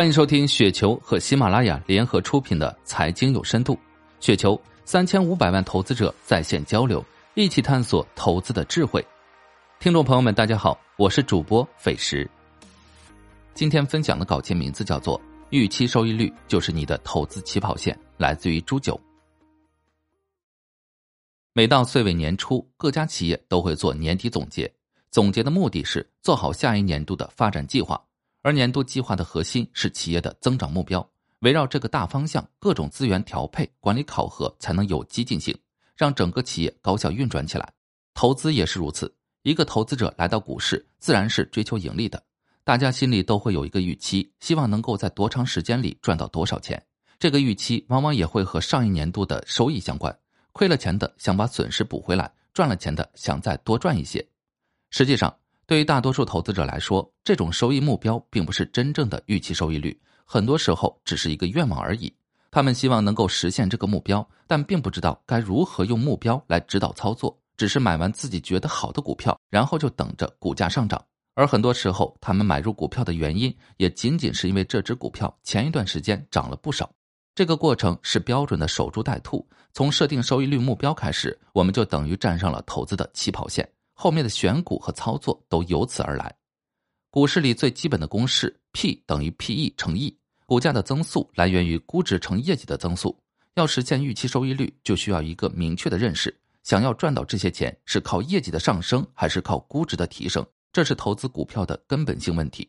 欢迎收听雪球和喜马拉雅联合出品的《财经有深度》，雪球三千五百万投资者在线交流，一起探索投资的智慧。听众朋友们，大家好，我是主播斐石。今天分享的稿件名字叫做《预期收益率就是你的投资起跑线》，来自于朱九。每到岁尾年初，各家企业都会做年底总结，总结的目的是做好下一年度的发展计划。而年度计划的核心是企业的增长目标，围绕这个大方向，各种资源调配、管理考核才能有机进行，让整个企业高效运转起来。投资也是如此，一个投资者来到股市，自然是追求盈利的，大家心里都会有一个预期，希望能够在多长时间里赚到多少钱。这个预期往往也会和上一年度的收益相关，亏了钱的想把损失补回来，赚了钱的想再多赚一些。实际上。对于大多数投资者来说，这种收益目标并不是真正的预期收益率，很多时候只是一个愿望而已。他们希望能够实现这个目标，但并不知道该如何用目标来指导操作，只是买完自己觉得好的股票，然后就等着股价上涨。而很多时候，他们买入股票的原因，也仅仅是因为这只股票前一段时间涨了不少。这个过程是标准的守株待兔。从设定收益率目标开始，我们就等于站上了投资的起跑线。后面的选股和操作都由此而来。股市里最基本的公式：P 等于 PE 乘 E。股价的增速来源于估值乘业绩的增速。要实现预期收益率，就需要一个明确的认识：想要赚到这些钱，是靠业绩的上升，还是靠估值的提升？这是投资股票的根本性问题。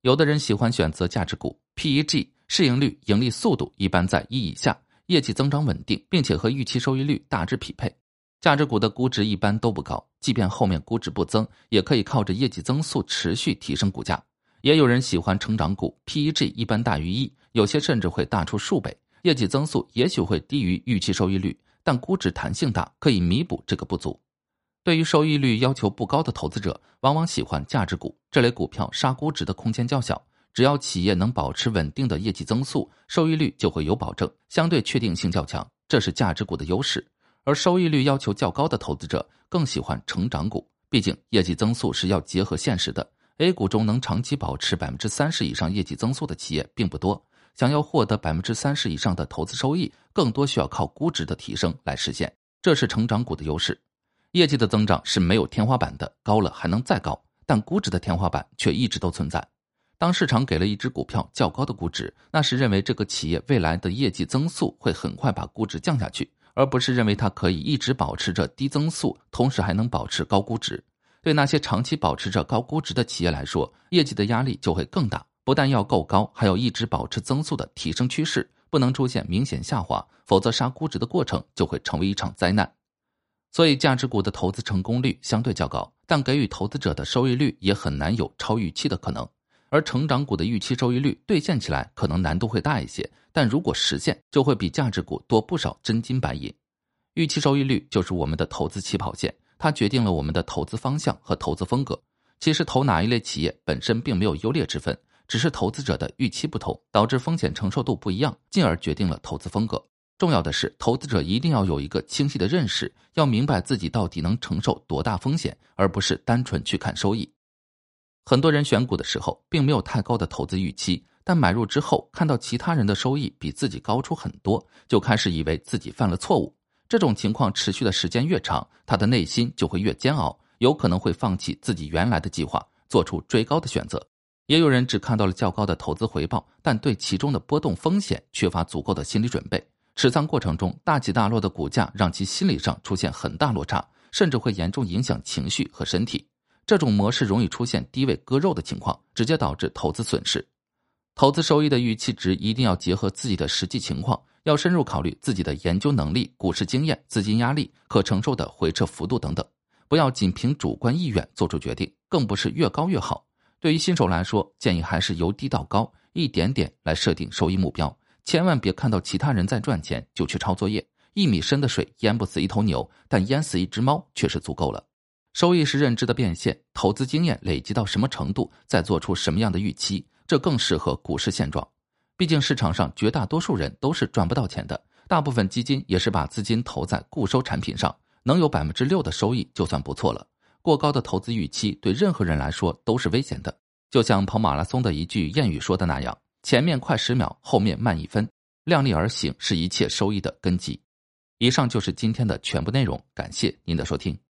有的人喜欢选择价值股，PEG 市盈率、盈利速度一般在一以下，业绩增长稳定，并且和预期收益率大致匹配。价值股的估值一般都不高，即便后面估值不增，也可以靠着业绩增速持续提升股价。也有人喜欢成长股，PEG 一般大于一，有些甚至会大出数倍，业绩增速也许会低于预期收益率，但估值弹性大，可以弥补这个不足。对于收益率要求不高的投资者，往往喜欢价值股这类股票，杀估值的空间较小，只要企业能保持稳定的业绩增速，收益率就会有保证，相对确定性较强，这是价值股的优势。而收益率要求较高的投资者更喜欢成长股，毕竟业绩增速是要结合现实的。A 股中能长期保持百分之三十以上业绩增速的企业并不多，想要获得百分之三十以上的投资收益，更多需要靠估值的提升来实现。这是成长股的优势。业绩的增长是没有天花板的，高了还能再高，但估值的天花板却一直都存在。当市场给了一只股票较高的估值，那是认为这个企业未来的业绩增速会很快把估值降下去。而不是认为它可以一直保持着低增速，同时还能保持高估值。对那些长期保持着高估值的企业来说，业绩的压力就会更大。不但要够高，还要一直保持增速的提升趋势，不能出现明显下滑，否则杀估值的过程就会成为一场灾难。所以，价值股的投资成功率相对较高，但给予投资者的收益率也很难有超预期的可能。而成长股的预期收益率兑现起来可能难度会大一些，但如果实现，就会比价值股多不少真金白银。预期收益率就是我们的投资起跑线，它决定了我们的投资方向和投资风格。其实投哪一类企业本身并没有优劣之分，只是投资者的预期不同，导致风险承受度不一样，进而决定了投资风格。重要的是，投资者一定要有一个清晰的认识，要明白自己到底能承受多大风险，而不是单纯去看收益。很多人选股的时候并没有太高的投资预期，但买入之后看到其他人的收益比自己高出很多，就开始以为自己犯了错误。这种情况持续的时间越长，他的内心就会越煎熬，有可能会放弃自己原来的计划，做出追高的选择。也有人只看到了较高的投资回报，但对其中的波动风险缺乏足够的心理准备。持仓过程中大起大落的股价让其心理上出现很大落差，甚至会严重影响情绪和身体。这种模式容易出现低位割肉的情况，直接导致投资损失。投资收益的预期值一定要结合自己的实际情况，要深入考虑自己的研究能力、股市经验、资金压力、可承受的回撤幅度等等，不要仅凭主观意愿做出决定，更不是越高越好。对于新手来说，建议还是由低到高，一点点来设定收益目标，千万别看到其他人在赚钱就去抄作业。一米深的水淹不死一头牛，但淹死一只猫却是足够了。收益是认知的变现，投资经验累积到什么程度，再做出什么样的预期，这更适合股市现状。毕竟市场上绝大多数人都是赚不到钱的，大部分基金也是把资金投在固收产品上，能有百分之六的收益就算不错了。过高的投资预期对任何人来说都是危险的。就像跑马拉松的一句谚语说的那样：“前面快十秒，后面慢一分，量力而行是一切收益的根基。以上就是今天的全部内容，感谢您的收听。